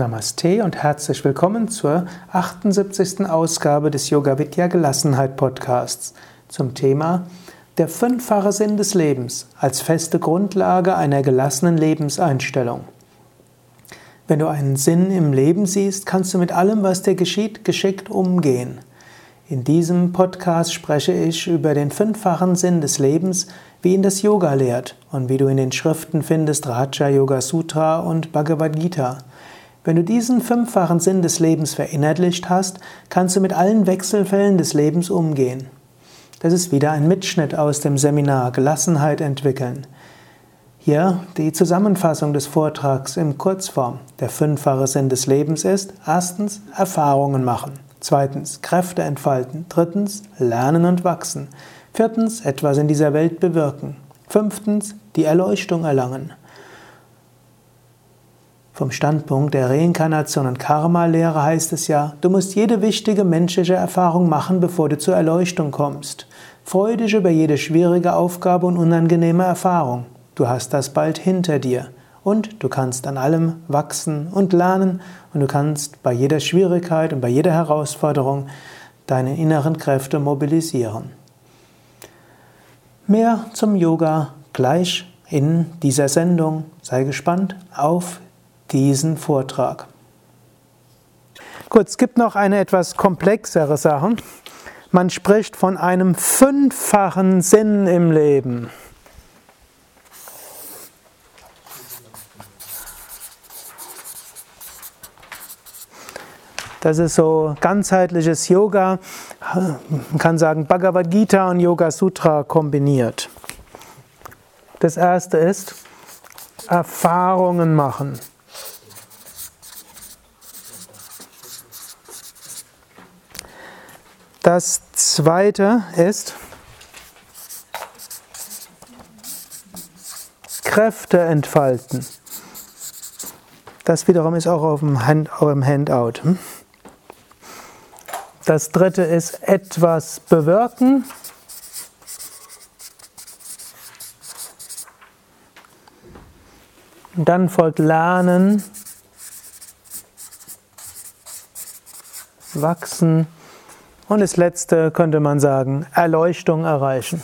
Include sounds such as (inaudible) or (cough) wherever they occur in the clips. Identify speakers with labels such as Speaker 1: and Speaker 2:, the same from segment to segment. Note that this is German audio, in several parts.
Speaker 1: Namaste und herzlich willkommen zur 78. Ausgabe des Yoga Vidya Gelassenheit Podcasts zum Thema Der fünffache Sinn des Lebens als feste Grundlage einer gelassenen Lebenseinstellung. Wenn du einen Sinn im Leben siehst, kannst du mit allem, was dir geschieht, geschickt umgehen. In diesem Podcast spreche ich über den fünffachen Sinn des Lebens, wie ihn das Yoga lehrt und wie du in den Schriften findest Raja Yoga Sutra und Bhagavad Gita. Wenn du diesen fünffachen Sinn des Lebens verinnerlicht hast, kannst du mit allen Wechselfällen des Lebens umgehen. Das ist wieder ein Mitschnitt aus dem Seminar Gelassenheit entwickeln. Hier die Zusammenfassung des Vortrags in Kurzform. Der fünffache Sinn des Lebens ist erstens Erfahrungen machen, zweitens Kräfte entfalten, drittens lernen und wachsen, viertens etwas in dieser Welt bewirken, fünftens die Erleuchtung erlangen. Vom Standpunkt der Reinkarnation und Karma-Lehre heißt es ja, du musst jede wichtige menschliche Erfahrung machen, bevor du zur Erleuchtung kommst. Freu dich über jede schwierige Aufgabe und unangenehme Erfahrung. Du hast das bald hinter dir. Und du kannst an allem wachsen und lernen und du kannst bei jeder Schwierigkeit und bei jeder Herausforderung deine inneren Kräfte mobilisieren. Mehr zum Yoga gleich in dieser Sendung. Sei gespannt auf diesen Vortrag. Gut, es gibt noch eine etwas komplexere Sache. Man spricht von einem fünffachen Sinn im Leben. Das ist so ganzheitliches Yoga. Man kann sagen Bhagavad Gita und Yoga Sutra kombiniert. Das erste ist Erfahrungen machen. Das zweite ist Kräfte entfalten. Das wiederum ist auch auf dem Hand, eurem Handout. Hm? Das dritte ist etwas bewirken. Und dann folgt Lernen, Wachsen. Und das letzte könnte man sagen, Erleuchtung erreichen.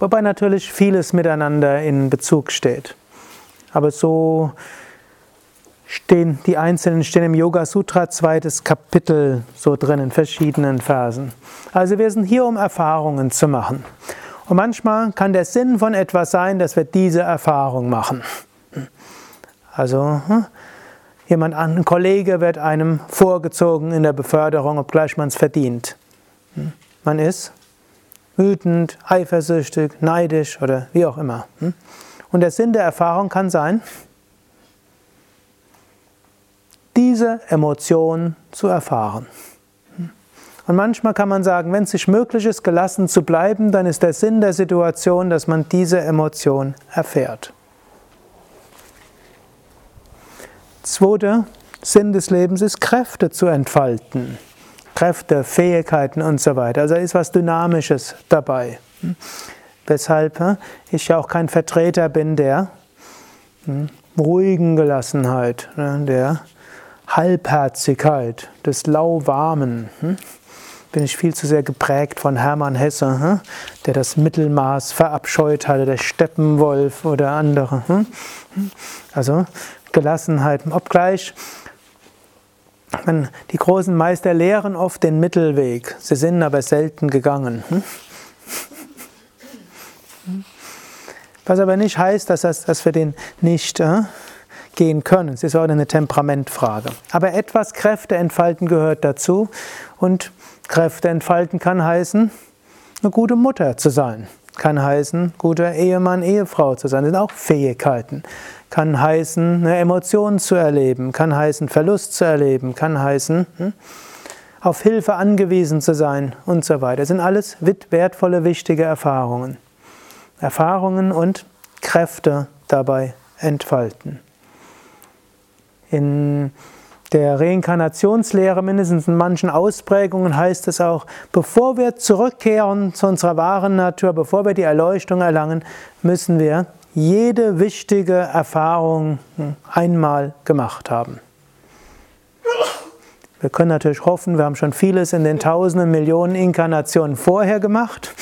Speaker 1: Wobei natürlich vieles miteinander in Bezug steht. Aber so stehen die einzelnen stehen im Yoga Sutra zweites Kapitel so drin in verschiedenen Versen. Also wir sind hier, um Erfahrungen zu machen. Und manchmal kann der Sinn von etwas sein, dass wir diese Erfahrung machen. Also hm, jemand, ein Kollege wird einem vorgezogen in der Beförderung, obgleich man es verdient. Hm, man ist wütend, eifersüchtig, neidisch oder wie auch immer. Hm. Und der Sinn der Erfahrung kann sein, diese Emotion zu erfahren. Und manchmal kann man sagen, wenn es sich möglich ist, gelassen zu bleiben, dann ist der Sinn der Situation, dass man diese Emotion erfährt. Zweiter Sinn des Lebens ist, Kräfte zu entfalten. Kräfte, Fähigkeiten und so weiter. Also ist was Dynamisches dabei. Weshalb ich ja auch kein Vertreter bin der hm, ruhigen Gelassenheit, ne, der Halbherzigkeit, des Lauwarmen. Hm. Bin ich viel zu sehr geprägt von Hermann Hesse, hm, der das Mittelmaß verabscheut hatte, der Steppenwolf oder andere. Also Gelassenheit. Obgleich die großen Meister lehren oft den Mittelweg, sie sind aber selten gegangen. Hm? Was aber nicht heißt, dass, das, dass wir den nicht äh, gehen können. Es ist auch eine Temperamentfrage. Aber etwas Kräfte entfalten gehört dazu. Und Kräfte entfalten kann heißen, eine gute Mutter zu sein. Kann heißen, guter Ehemann, Ehefrau zu sein. Das sind auch Fähigkeiten kann heißen, eine Emotion zu erleben, kann heißen, Verlust zu erleben, kann heißen, hm, auf Hilfe angewiesen zu sein und so weiter. Das sind alles wertvolle, wichtige Erfahrungen. Erfahrungen und Kräfte dabei entfalten. In der Reinkarnationslehre, mindestens in manchen Ausprägungen, heißt es auch, bevor wir zurückkehren zu unserer wahren Natur, bevor wir die Erleuchtung erlangen, müssen wir jede wichtige Erfahrung einmal gemacht haben. Wir können natürlich hoffen, wir haben schon vieles in den tausenden Millionen Inkarnationen vorher gemacht.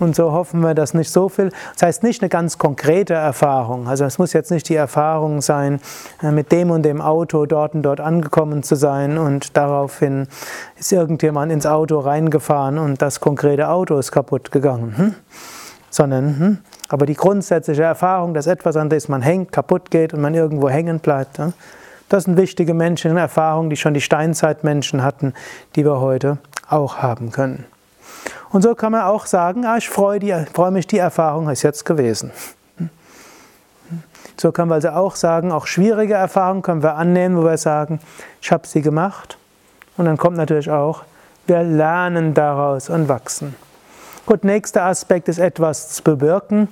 Speaker 1: Und so hoffen wir, dass nicht so viel, das heißt nicht eine ganz konkrete Erfahrung. Also es muss jetzt nicht die Erfahrung sein, äh, mit dem und dem Auto dort und dort angekommen zu sein und daraufhin ist irgendjemand ins Auto reingefahren und das konkrete Auto ist kaputt gegangen. Hm? Sondern, hm? Aber die grundsätzliche Erfahrung, dass etwas, an das man hängt, kaputt geht und man irgendwo hängen bleibt, das sind wichtige menschliche Erfahrungen, die schon die Steinzeitmenschen hatten, die wir heute auch haben können. Und so kann man auch sagen, ah, ich freue mich, die Erfahrung ist jetzt gewesen. So können wir also auch sagen, auch schwierige Erfahrungen können wir annehmen, wo wir sagen, ich habe sie gemacht. Und dann kommt natürlich auch, wir lernen daraus und wachsen. Gut, nächster Aspekt ist etwas zu bewirken.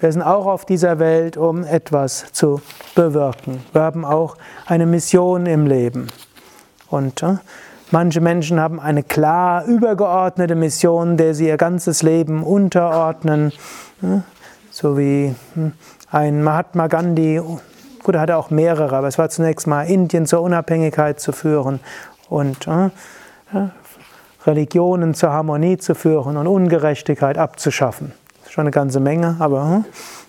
Speaker 1: Wir sind auch auf dieser Welt, um etwas zu bewirken. Wir haben auch eine Mission im Leben. Und äh, Manche Menschen haben eine klar übergeordnete Mission, der sie ihr ganzes Leben unterordnen, so wie hm, ein Mahatma Gandhi. Gut, er hatte auch mehrere, aber es war zunächst mal Indien zur Unabhängigkeit zu führen und Religionen zur Harmonie zu führen und Ungerechtigkeit abzuschaffen. Schon eine ganze Menge, aber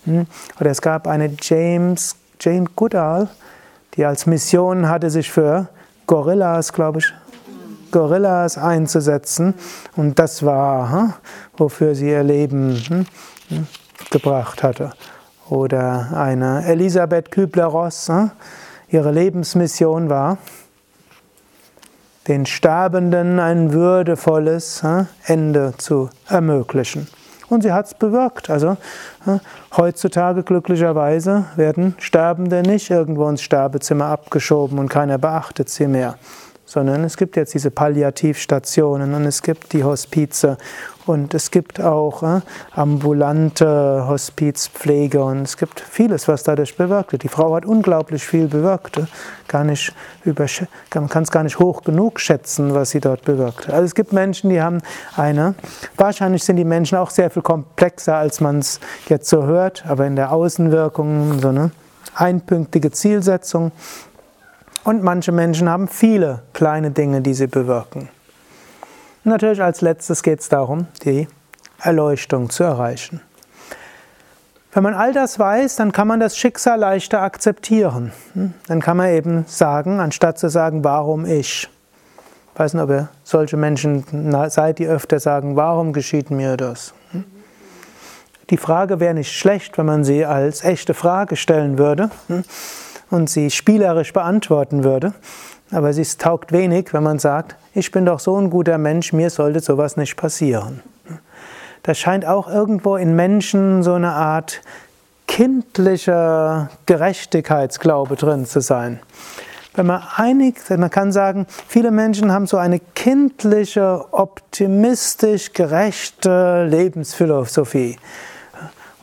Speaker 1: hm, oder es gab eine James Jane Goodall, die als Mission hatte sich für Gorillas, glaube ich, Gorillas einzusetzen. Und das war, hm, wofür sie ihr Leben hm, hm, gebracht hatte. Oder eine Elisabeth Kübler-Ross, ihre Lebensmission war, den Sterbenden ein würdevolles Ende zu ermöglichen. Und sie hat es bewirkt. Also heutzutage glücklicherweise werden Sterbende nicht irgendwo ins Sterbezimmer abgeschoben und keiner beachtet sie mehr sondern es gibt jetzt diese Palliativstationen und es gibt die Hospize und es gibt auch äh, ambulante Hospizpflege und es gibt vieles, was dadurch bewirkt wird. Die Frau hat unglaublich viel bewirkt. Äh, gar nicht man kann es gar nicht hoch genug schätzen, was sie dort bewirkt. Also es gibt Menschen, die haben eine, wahrscheinlich sind die Menschen auch sehr viel komplexer, als man es jetzt so hört, aber in der Außenwirkung so eine einpünktige Zielsetzung und manche Menschen haben viele kleine Dinge, die sie bewirken. Und natürlich als letztes geht es darum, die Erleuchtung zu erreichen. Wenn man all das weiß, dann kann man das Schicksal leichter akzeptieren. Hm? Dann kann man eben sagen, anstatt zu sagen, warum ich. Ich weiß nicht, ob ihr solche Menschen seid, die öfter sagen, warum geschieht mir das? Hm? Die Frage wäre nicht schlecht, wenn man sie als echte Frage stellen würde. Und sie spielerisch beantworten würde. Aber es taugt wenig, wenn man sagt, ich bin doch so ein guter Mensch, mir sollte sowas nicht passieren. Da scheint auch irgendwo in Menschen so eine Art kindlicher Gerechtigkeitsglaube drin zu sein. Wenn man einig, man kann sagen, viele Menschen haben so eine kindliche, optimistisch gerechte Lebensphilosophie.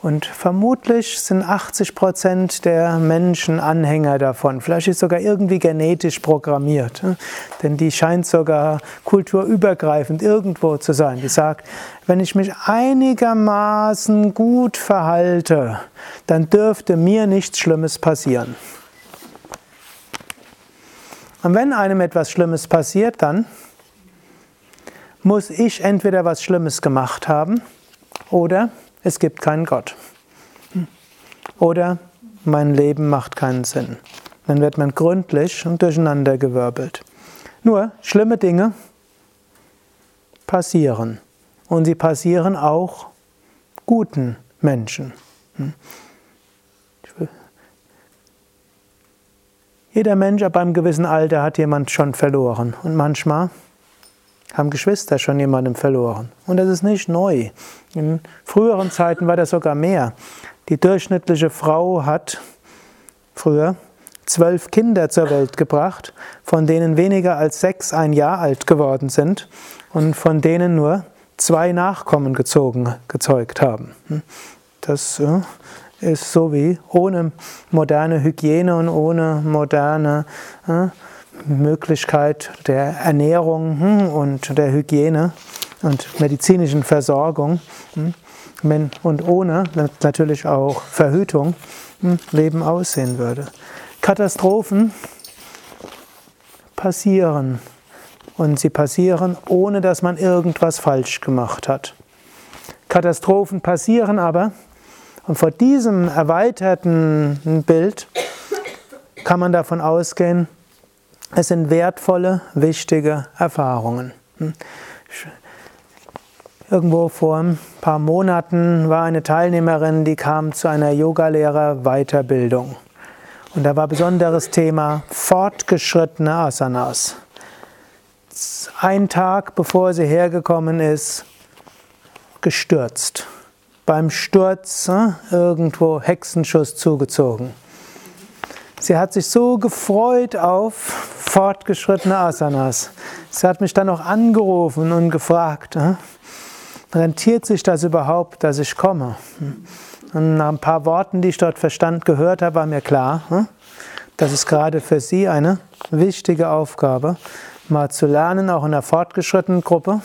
Speaker 1: Und vermutlich sind 80 Prozent der Menschen Anhänger davon. Vielleicht ist sogar irgendwie genetisch programmiert. Ne? Denn die scheint sogar kulturübergreifend irgendwo zu sein. Die sagt, wenn ich mich einigermaßen gut verhalte, dann dürfte mir nichts Schlimmes passieren. Und wenn einem etwas Schlimmes passiert, dann muss ich entweder was Schlimmes gemacht haben oder es gibt keinen Gott. Oder mein Leben macht keinen Sinn. Dann wird man gründlich und durcheinandergewirbelt. Nur schlimme Dinge passieren. Und sie passieren auch guten Menschen. Jeder Mensch ab einem gewissen Alter hat jemand schon verloren. Und manchmal haben Geschwister schon jemanden verloren. Und das ist nicht neu. In früheren Zeiten war das sogar mehr. Die durchschnittliche Frau hat früher zwölf Kinder zur Welt gebracht, von denen weniger als sechs ein Jahr alt geworden sind und von denen nur zwei Nachkommen gezogen, gezeugt haben. Das äh, ist so wie ohne moderne Hygiene und ohne moderne äh, Möglichkeit der Ernährung hm, und der Hygiene und medizinischen Versorgung hm, und ohne natürlich auch Verhütung hm, Leben aussehen würde. Katastrophen passieren und sie passieren, ohne dass man irgendwas falsch gemacht hat. Katastrophen passieren aber und vor diesem erweiterten Bild kann man davon ausgehen, es sind wertvolle, wichtige Erfahrungen. Irgendwo vor ein paar Monaten war eine Teilnehmerin, die kam zu einer Yogalehrer-Weiterbildung. Und da war besonderes Thema fortgeschrittene Asanas. Ein Tag bevor sie hergekommen ist, gestürzt. Beim Sturz äh, irgendwo Hexenschuss zugezogen. Sie hat sich so gefreut auf fortgeschrittene Asanas. Sie hat mich dann noch angerufen und gefragt, äh, rentiert sich das überhaupt, dass ich komme? Und nach ein paar Worten, die ich dort verstand, gehört habe, war mir klar, hm, das ist gerade für Sie eine wichtige Aufgabe, mal zu lernen, auch in einer fortgeschrittenen Gruppe,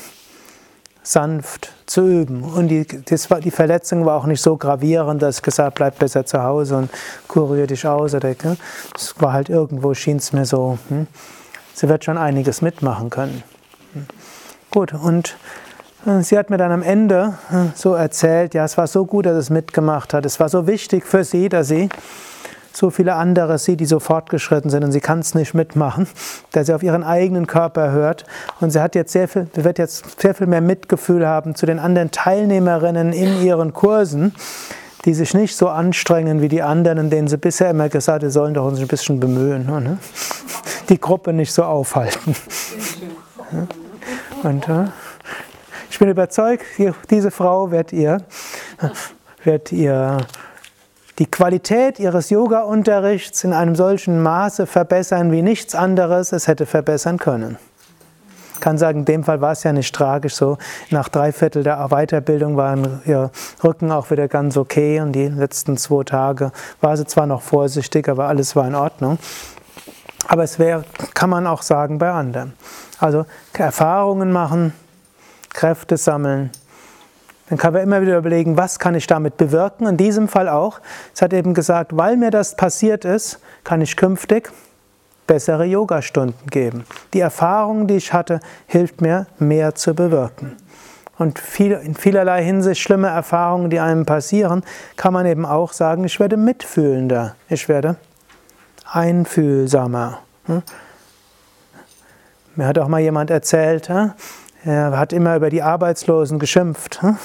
Speaker 1: sanft zu üben. Und die, das die Verletzung war auch nicht so gravierend, dass ich gesagt habe, bleib besser zu Hause und kurier dich aus. Es war halt irgendwo, schien es mir so, hm, sie wird schon einiges mitmachen können. Hm. Gut, und Sie hat mir dann am Ende hm, so erzählt, ja, es war so gut, dass es mitgemacht hat. Es war so wichtig für sie, dass sie so viele andere sieht, die so fortgeschritten sind und sie kann es nicht mitmachen, (laughs) dass sie auf ihren eigenen Körper hört. Und sie hat jetzt sehr viel, wird jetzt sehr viel mehr Mitgefühl haben zu den anderen Teilnehmerinnen in ihren Kursen, die sich nicht so anstrengen wie die anderen, denen sie bisher immer gesagt sie sollen doch uns ein bisschen bemühen. Ne? (laughs) Die Gruppe nicht so aufhalten. (laughs) Und, ich bin überzeugt, diese Frau wird ihr, wird ihr die Qualität ihres Yoga-Unterrichts in einem solchen Maße verbessern, wie nichts anderes es hätte verbessern können. Ich kann sagen, in dem Fall war es ja nicht tragisch so. Nach drei Viertel der Weiterbildung war ihr Rücken auch wieder ganz okay und die letzten zwei Tage war sie zwar noch vorsichtig, aber alles war in Ordnung. Aber es wäre, kann man auch sagen, bei anderen. Also Erfahrungen machen, Kräfte sammeln. Dann kann man immer wieder überlegen, was kann ich damit bewirken. In diesem Fall auch. Es hat eben gesagt, weil mir das passiert ist, kann ich künftig bessere Yogastunden geben. Die Erfahrung, die ich hatte, hilft mir, mehr zu bewirken. Und viel, in vielerlei Hinsicht schlimme Erfahrungen, die einem passieren, kann man eben auch sagen, ich werde mitfühlender, ich werde einfühlsamer. Hm? Mir hat auch mal jemand erzählt? Er hat immer über die Arbeitslosen geschimpft, hm?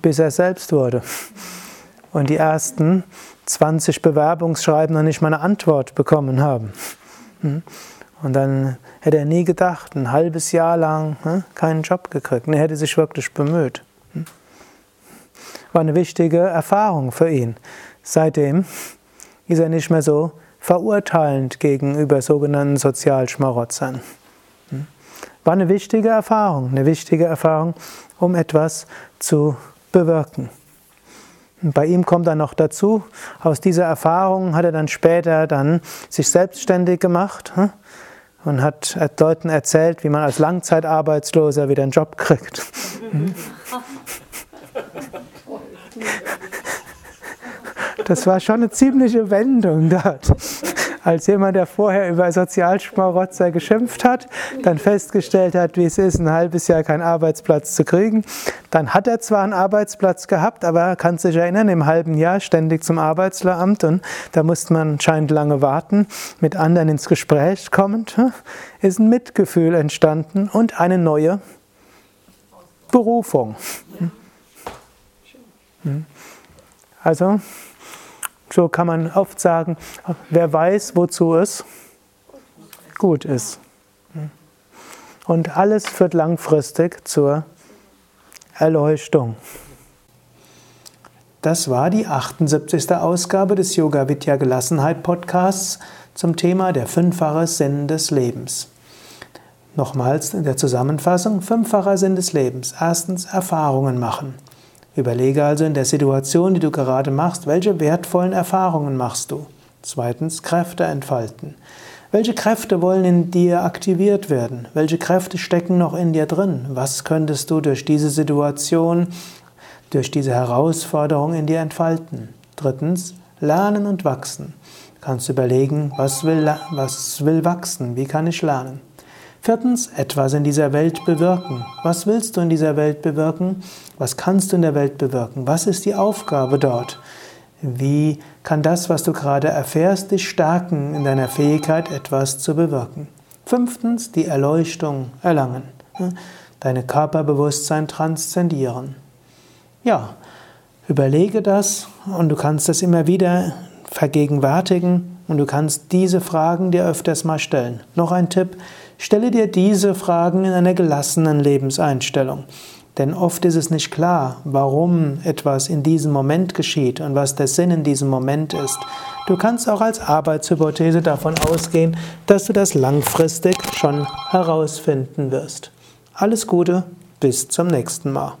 Speaker 1: bis er selbst wurde. Und die ersten 20 Bewerbungsschreiben noch nicht mal eine Antwort bekommen haben. Hm? Und dann hätte er nie gedacht, ein halbes Jahr lang hm? keinen Job gekriegt. Er hätte sich wirklich bemüht. War eine wichtige Erfahrung für ihn. Seitdem ist er nicht mehr so verurteilend gegenüber sogenannten Sozialschmarotzern. War eine wichtige Erfahrung, eine wichtige Erfahrung, um etwas zu bewirken. Bei ihm kommt dann noch dazu, aus dieser Erfahrung hat er dann später dann sich selbstständig gemacht hm, und hat Leuten erzählt, wie man als Langzeitarbeitsloser wieder einen Job kriegt. (laughs) Das war schon eine ziemliche Wendung dort als jemand, der vorher über Sozialschmarotzer geschimpft hat, dann festgestellt hat, wie es ist, ein halbes Jahr keinen Arbeitsplatz zu kriegen. Dann hat er zwar einen Arbeitsplatz gehabt, aber er kann sich erinnern, im halben Jahr ständig zum Arbeitsamt und da musste man anscheinend lange warten, mit anderen ins Gespräch kommend, hm, ist ein Mitgefühl entstanden und eine neue Berufung. Hm. Hm. Also, so kann man oft sagen, wer weiß, wozu es gut ist. Und alles führt langfristig zur Erleuchtung. Das war die 78. Ausgabe des Yoga Vidya Gelassenheit Podcasts zum Thema der fünffache Sinn des Lebens. Nochmals in der Zusammenfassung, fünffacher Sinn des Lebens. Erstens Erfahrungen machen. Überlege also in der Situation, die du gerade machst, welche wertvollen Erfahrungen machst du. Zweitens, Kräfte entfalten. Welche Kräfte wollen in dir aktiviert werden? Welche Kräfte stecken noch in dir drin? Was könntest du durch diese Situation, durch diese Herausforderung in dir entfalten? Drittens, lernen und wachsen. Du kannst überlegen, was will, was will wachsen? Wie kann ich lernen? Viertens, etwas in dieser Welt bewirken. Was willst du in dieser Welt bewirken? Was kannst du in der Welt bewirken? Was ist die Aufgabe dort? Wie kann das, was du gerade erfährst, dich stärken in deiner Fähigkeit, etwas zu bewirken? Fünftens, die Erleuchtung erlangen. Deine Körperbewusstsein transzendieren. Ja, überlege das und du kannst das immer wieder vergegenwärtigen und du kannst diese Fragen dir öfters mal stellen. Noch ein Tipp, stelle dir diese Fragen in einer gelassenen Lebenseinstellung. Denn oft ist es nicht klar, warum etwas in diesem Moment geschieht und was der Sinn in diesem Moment ist. Du kannst auch als Arbeitshypothese davon ausgehen, dass du das langfristig schon herausfinden wirst. Alles Gute, bis zum nächsten Mal.